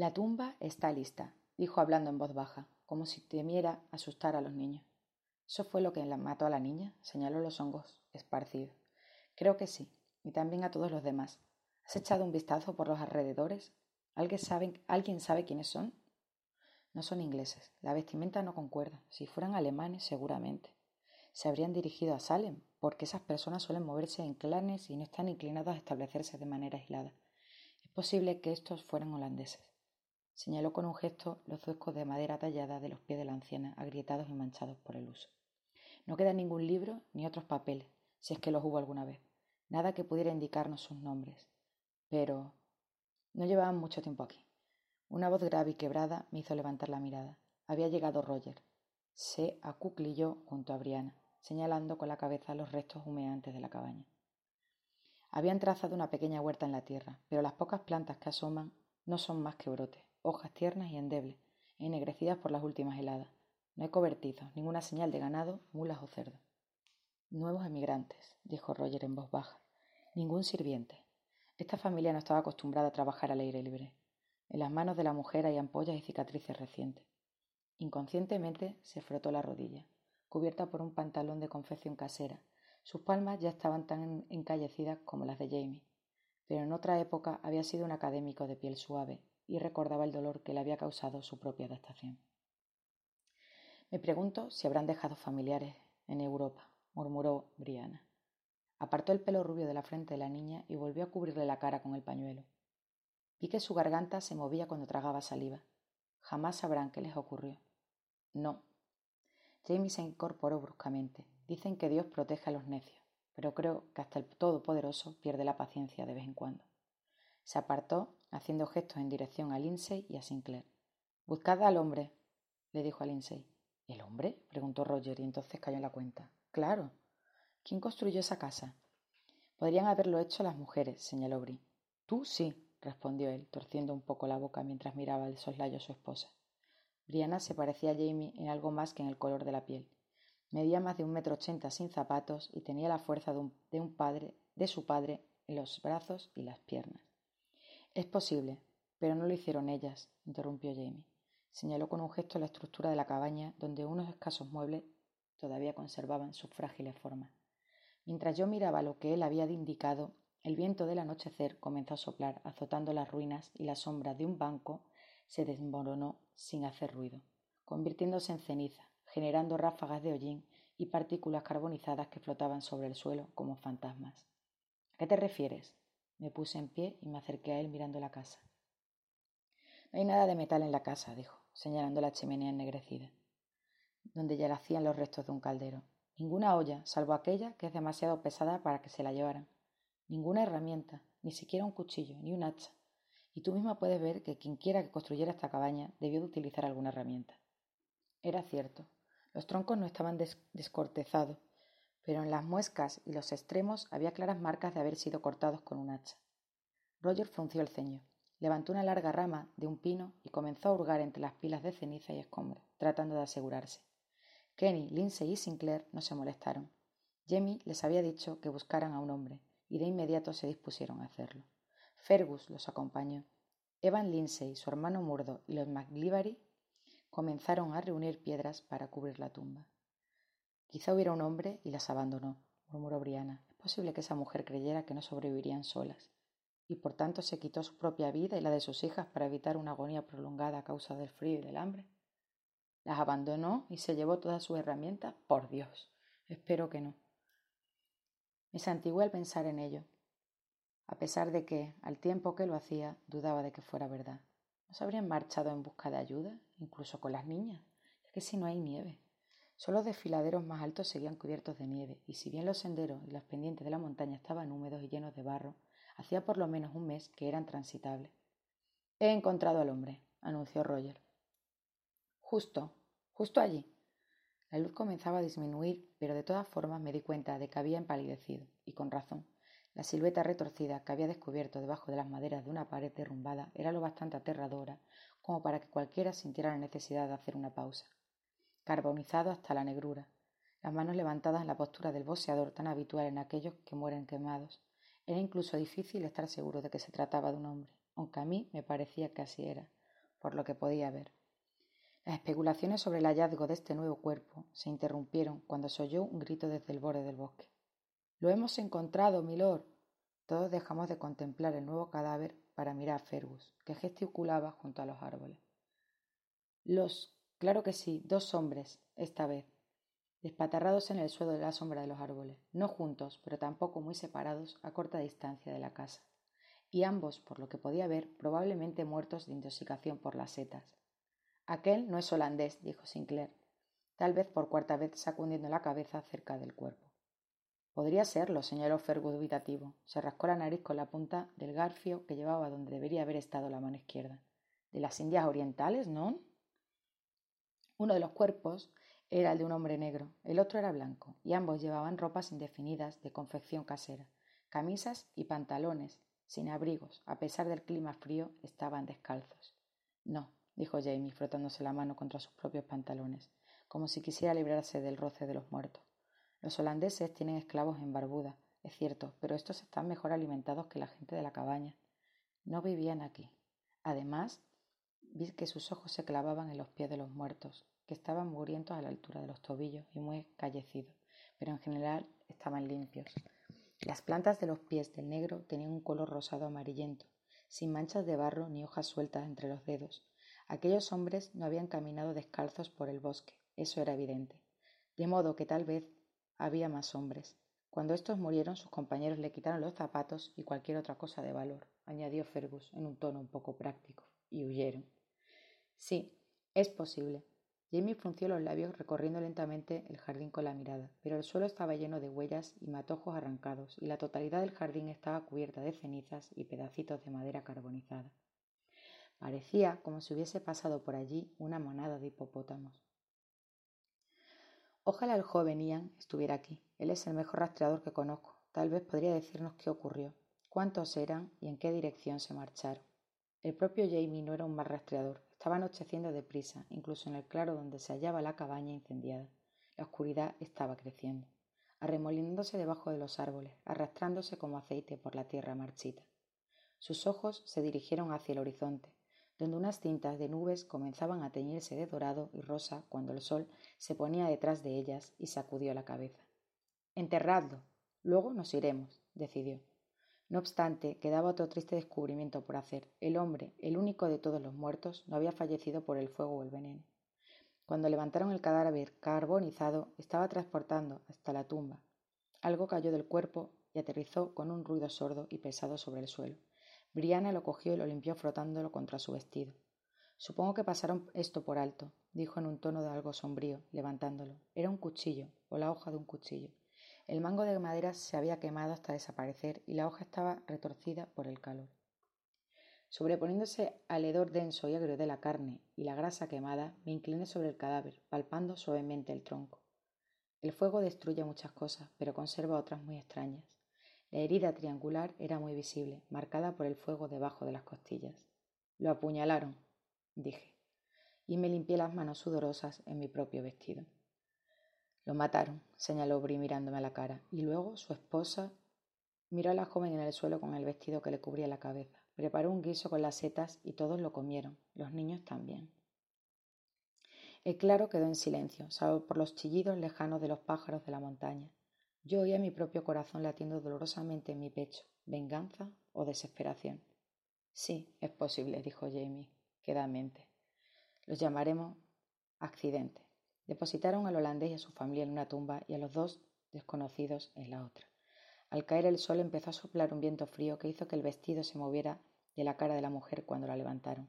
La tumba está lista, dijo hablando en voz baja, como si temiera asustar a los niños. ¿Eso fue lo que mató a la niña? señaló los hongos esparcidos. Creo que sí, y también a todos los demás. ¿Has echado un vistazo por los alrededores? ¿Alguien sabe, ¿Alguien sabe quiénes son? No son ingleses. La vestimenta no concuerda. Si fueran alemanes, seguramente. Se habrían dirigido a Salem, porque esas personas suelen moverse en clanes y no están inclinadas a establecerse de manera aislada. Es posible que estos fueran holandeses. Señaló con un gesto los zuecos de madera tallada de los pies de la anciana, agrietados y manchados por el uso. No queda ningún libro ni otros papeles, si es que los hubo alguna vez. Nada que pudiera indicarnos sus nombres. Pero no llevaban mucho tiempo aquí. Una voz grave y quebrada me hizo levantar la mirada. Había llegado Roger. Se acuclilló junto a Briana, señalando con la cabeza los restos humeantes de la cabaña. Habían trazado una pequeña huerta en la tierra, pero las pocas plantas que asoman no son más que brotes, hojas tiernas y endebles, ennegrecidas por las últimas heladas. No hay cobertizos, ninguna señal de ganado, mulas o cerdos. Nuevos emigrantes, dijo Roger en voz baja. Ningún sirviente. Esta familia no estaba acostumbrada a trabajar al aire libre. En las manos de la mujer hay ampollas y cicatrices recientes. Inconscientemente se frotó la rodilla, cubierta por un pantalón de confección casera. Sus palmas ya estaban tan encallecidas como las de Jamie, pero en otra época había sido un académico de piel suave y recordaba el dolor que le había causado su propia adaptación. Me pregunto si habrán dejado familiares en Europa, murmuró Briana. Apartó el pelo rubio de la frente de la niña y volvió a cubrirle la cara con el pañuelo. Vi que su garganta se movía cuando tragaba saliva. Jamás sabrán qué les ocurrió. No. Jamie se incorporó bruscamente. Dicen que Dios protege a los necios, pero creo que hasta el Todopoderoso pierde la paciencia de vez en cuando. Se apartó, haciendo gestos en dirección a Lindsay y a Sinclair. Buscad al hombre, le dijo a Lindsay. ¿El hombre? preguntó Roger y entonces cayó en la cuenta. Claro. ¿Quién construyó esa casa? Podrían haberlo hecho las mujeres, señaló Bri. Tú sí, respondió él, torciendo un poco la boca mientras miraba el soslayo a su esposa. Briana se parecía a Jamie en algo más que en el color de la piel. Medía más de un metro ochenta sin zapatos y tenía la fuerza de un padre, de su padre, en los brazos y las piernas. Es posible, pero no lo hicieron ellas, interrumpió Jamie. Señaló con un gesto la estructura de la cabaña, donde unos escasos muebles todavía conservaban sus frágiles formas. Mientras yo miraba lo que él había indicado, el viento del anochecer comenzó a soplar, azotando las ruinas y la sombra de un banco se desmoronó sin hacer ruido, convirtiéndose en ceniza, generando ráfagas de hollín y partículas carbonizadas que flotaban sobre el suelo como fantasmas. ¿A qué te refieres? Me puse en pie y me acerqué a él mirando la casa. No hay nada de metal en la casa, dijo, señalando la chimenea ennegrecida donde yacían los restos de un caldero. Ninguna olla, salvo aquella que es demasiado pesada para que se la llevaran. Ninguna herramienta, ni siquiera un cuchillo, ni un hacha. Y tú misma puedes ver que quien quiera que construyera esta cabaña debió de utilizar alguna herramienta. Era cierto. Los troncos no estaban descortezados, pero en las muescas y los extremos había claras marcas de haber sido cortados con un hacha. Roger frunció el ceño. Levantó una larga rama de un pino y comenzó a hurgar entre las pilas de ceniza y escombros, tratando de asegurarse. Kenny, Lindsay y Sinclair no se molestaron. Jamie les había dicho que buscaran a un hombre, y de inmediato se dispusieron a hacerlo. Fergus los acompañó. Evan Lindsay, su hermano Murdo y los McGlivary comenzaron a reunir piedras para cubrir la tumba. Quizá hubiera un hombre y las abandonó, murmuró Briana. Es posible que esa mujer creyera que no sobrevivirían solas, y por tanto se quitó su propia vida y la de sus hijas para evitar una agonía prolongada a causa del frío y del hambre. ¿Las abandonó y se llevó todas sus herramientas? Por Dios. Espero que no. Me santigué al pensar en ello, a pesar de que, al tiempo que lo hacía, dudaba de que fuera verdad. ¿No se habrían marchado en busca de ayuda, incluso con las niñas? Es que si no hay nieve. Solo los desfiladeros más altos seguían cubiertos de nieve, y si bien los senderos y las pendientes de la montaña estaban húmedos y llenos de barro, hacía por lo menos un mes que eran transitables. He encontrado al hombre, anunció Roger. Justo, justo allí. La luz comenzaba a disminuir, pero de todas formas me di cuenta de que había empalidecido, y con razón. La silueta retorcida que había descubierto debajo de las maderas de una pared derrumbada era lo bastante aterradora como para que cualquiera sintiera la necesidad de hacer una pausa. Carbonizado hasta la negrura, las manos levantadas en la postura del boxeador tan habitual en aquellos que mueren quemados. Era incluso difícil estar seguro de que se trataba de un hombre, aunque a mí me parecía que así era por lo que podía ver. Las especulaciones sobre el hallazgo de este nuevo cuerpo se interrumpieron cuando se oyó un grito desde el borde del bosque. Lo hemos encontrado, milord. Todos dejamos de contemplar el nuevo cadáver para mirar a Fergus, que gesticulaba junto a los árboles. Los, claro que sí, dos hombres, esta vez, despatarrados en el suelo de la sombra de los árboles, no juntos, pero tampoco muy separados, a corta distancia de la casa, y ambos, por lo que podía ver, probablemente muertos de intoxicación por las setas. Aquel no es holandés, dijo Sinclair, tal vez por cuarta vez sacudiendo la cabeza cerca del cuerpo. Podría serlo, señaló Fergus dubitativo. Se rascó la nariz con la punta del garfio que llevaba donde debería haber estado la mano izquierda. ¿De las Indias Orientales, no? Uno de los cuerpos era el de un hombre negro, el otro era blanco, y ambos llevaban ropas indefinidas de confección casera, camisas y pantalones, sin abrigos, a pesar del clima frío, estaban descalzos. No, dijo Jamie, frotándose la mano contra sus propios pantalones, como si quisiera librarse del roce de los muertos. Los holandeses tienen esclavos en Barbuda, es cierto, pero estos están mejor alimentados que la gente de la cabaña. No vivían aquí. Además, vi que sus ojos se clavaban en los pies de los muertos, estaban mugrientos a la altura de los tobillos y muy callecidos, pero en general estaban limpios. Las plantas de los pies del negro tenían un color rosado amarillento, sin manchas de barro ni hojas sueltas entre los dedos, Aquellos hombres no habían caminado descalzos por el bosque, eso era evidente. De modo que tal vez había más hombres. Cuando estos murieron, sus compañeros le quitaron los zapatos y cualquier otra cosa de valor, añadió Fergus en un tono un poco práctico, y huyeron. Sí, es posible. Jamie frunció los labios recorriendo lentamente el jardín con la mirada, pero el suelo estaba lleno de huellas y matojos arrancados, y la totalidad del jardín estaba cubierta de cenizas y pedacitos de madera carbonizada. Parecía como si hubiese pasado por allí una monada de hipopótamos. Ojalá el joven Ian estuviera aquí. Él es el mejor rastreador que conozco. Tal vez podría decirnos qué ocurrió, cuántos eran y en qué dirección se marcharon. El propio Jamie no era un mal rastreador. Estaba anocheciendo deprisa, incluso en el claro donde se hallaba la cabaña incendiada. La oscuridad estaba creciendo, arremolinándose debajo de los árboles, arrastrándose como aceite por la tierra marchita. Sus ojos se dirigieron hacia el horizonte, donde unas cintas de nubes comenzaban a teñirse de dorado y rosa cuando el sol se ponía detrás de ellas y sacudió la cabeza. Enterradlo. Luego nos iremos, decidió. No obstante, quedaba otro triste descubrimiento por hacer. El hombre, el único de todos los muertos, no había fallecido por el fuego o el veneno. Cuando levantaron el cadáver carbonizado, estaba transportando hasta la tumba. Algo cayó del cuerpo y aterrizó con un ruido sordo y pesado sobre el suelo. Briana lo cogió y lo limpió frotándolo contra su vestido. Supongo que pasaron esto por alto, dijo en un tono de algo sombrío, levantándolo. Era un cuchillo, o la hoja de un cuchillo. El mango de madera se había quemado hasta desaparecer y la hoja estaba retorcida por el calor. Sobreponiéndose al hedor denso y agrio de la carne y la grasa quemada, me incliné sobre el cadáver, palpando suavemente el tronco. El fuego destruye muchas cosas, pero conserva otras muy extrañas. La herida triangular era muy visible, marcada por el fuego debajo de las costillas. Lo apuñalaron, dije, y me limpié las manos sudorosas en mi propio vestido. Lo mataron, señaló Bri mirándome a la cara, y luego su esposa miró a la joven en el suelo con el vestido que le cubría la cabeza. Preparó un guiso con las setas y todos lo comieron, los niños también. El claro quedó en silencio, salvo por los chillidos lejanos de los pájaros de la montaña. Yo oía mi propio corazón latiendo dolorosamente en mi pecho. ¿Venganza o desesperación? Sí, es posible, dijo Jamie, quedamente. Los llamaremos accidente. Depositaron al holandés y a su familia en una tumba y a los dos desconocidos en la otra. Al caer el sol empezó a soplar un viento frío que hizo que el vestido se moviera de la cara de la mujer cuando la levantaron.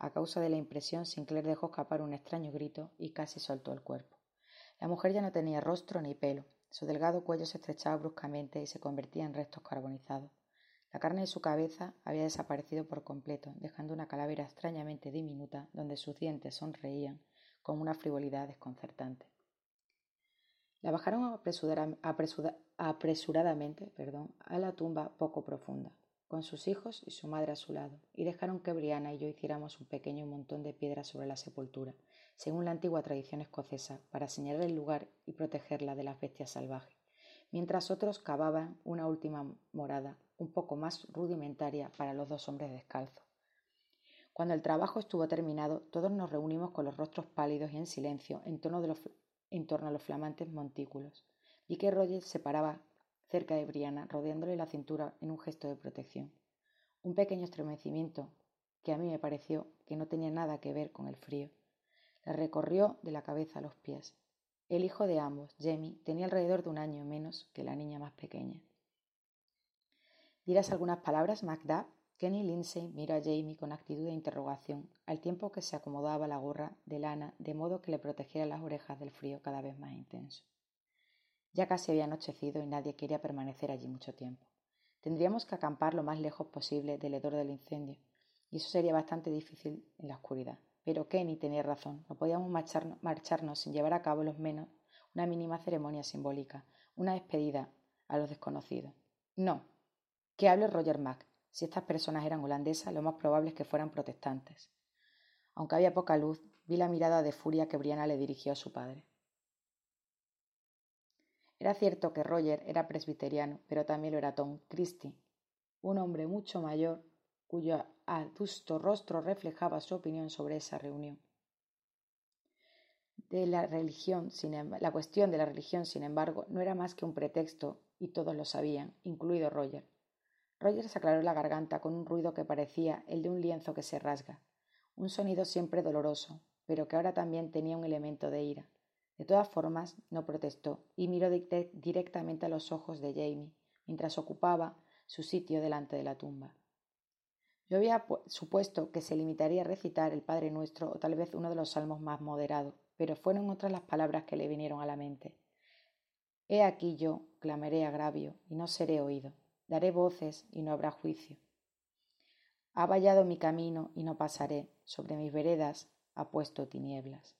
A causa de la impresión, Sinclair dejó escapar un extraño grito y casi soltó el cuerpo. La mujer ya no tenía rostro ni pelo, su delgado cuello se estrechaba bruscamente y se convertía en restos carbonizados. La carne de su cabeza había desaparecido por completo, dejando una calavera extrañamente diminuta donde sus dientes sonreían con una frivolidad desconcertante. La bajaron apresuradamente a la tumba poco profunda, con sus hijos y su madre a su lado, y dejaron que Briana y yo hiciéramos un pequeño montón de piedras sobre la sepultura, según la antigua tradición escocesa, para señalar el lugar y protegerla de las bestias salvajes, mientras otros cavaban una última morada, un poco más rudimentaria para los dos hombres descalzos. Cuando el trabajo estuvo terminado, todos nos reunimos con los rostros pálidos y en silencio en torno, a los flamantes montículos. Vi que Roger se paraba cerca de Brianna, rodeándole la cintura en un gesto de protección. Un pequeño estremecimiento que a mí me pareció que no tenía nada que ver con el frío. La recorrió de la cabeza a los pies. El hijo de ambos, Jamie, tenía alrededor de un año menos que la niña más pequeña. ¿Dirás algunas palabras, Macduff? Kenny Lindsay miró a Jamie con actitud de interrogación, al tiempo que se acomodaba la gorra de lana de modo que le protegiera las orejas del frío cada vez más intenso. Ya casi había anochecido y nadie quería permanecer allí mucho tiempo. Tendríamos que acampar lo más lejos posible del hedor del incendio, y eso sería bastante difícil en la oscuridad. Pero Kenny tenía razón, no podíamos marcharnos sin llevar a cabo los menos una mínima ceremonia simbólica, una despedida a los desconocidos. No, que hable Roger Mack, si estas personas eran holandesas, lo más probable es que fueran protestantes. Aunque había poca luz, vi la mirada de furia que Brianna le dirigió a su padre. Era cierto que Roger era presbiteriano, pero también lo era Tom Christie, un hombre mucho mayor cuyo adusto rostro reflejaba su opinión sobre esa reunión. De la religión, sin la cuestión de la religión, sin embargo, no era más que un pretexto, y todos lo sabían, incluido Roger. Roger se aclaró la garganta con un ruido que parecía el de un lienzo que se rasga, un sonido siempre doloroso, pero que ahora también tenía un elemento de ira. De todas formas, no protestó y miró directamente a los ojos de Jamie mientras ocupaba su sitio delante de la tumba. Yo había supuesto que se limitaría a recitar el Padre Nuestro o tal vez uno de los salmos más moderados, pero fueron otras las palabras que le vinieron a la mente. He aquí yo clamaré agravio y no seré oído daré voces y no habrá juicio. Ha vallado mi camino y no pasaré, sobre mis veredas ha puesto tinieblas.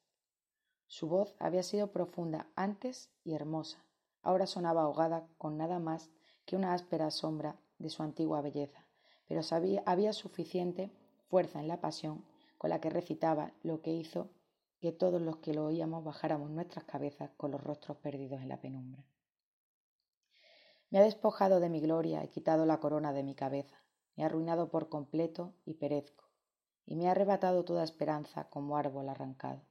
Su voz había sido profunda antes y hermosa, ahora sonaba ahogada con nada más que una áspera sombra de su antigua belleza, pero había suficiente fuerza en la pasión con la que recitaba lo que hizo que todos los que lo oíamos bajáramos nuestras cabezas con los rostros perdidos en la penumbra. Me ha despojado de mi gloria, he quitado la corona de mi cabeza, me ha arruinado por completo y perezco, y me ha arrebatado toda esperanza como árbol arrancado.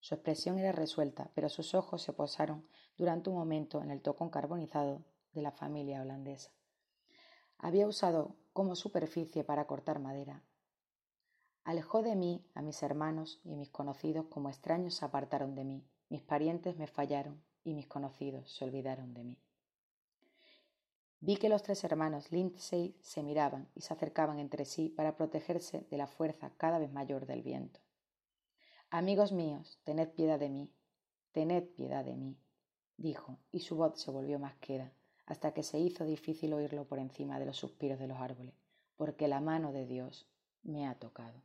Su expresión era resuelta, pero sus ojos se posaron durante un momento en el tocón carbonizado de la familia holandesa. Había usado como superficie para cortar madera. Alejó de mí a mis hermanos y mis conocidos como extraños se apartaron de mí. Mis parientes me fallaron y mis conocidos se olvidaron de mí. Vi que los tres hermanos Lindsay se miraban y se acercaban entre sí para protegerse de la fuerza cada vez mayor del viento. Amigos míos, tened piedad de mí, tened piedad de mí, dijo, y su voz se volvió más queda, hasta que se hizo difícil oírlo por encima de los suspiros de los árboles, porque la mano de Dios me ha tocado.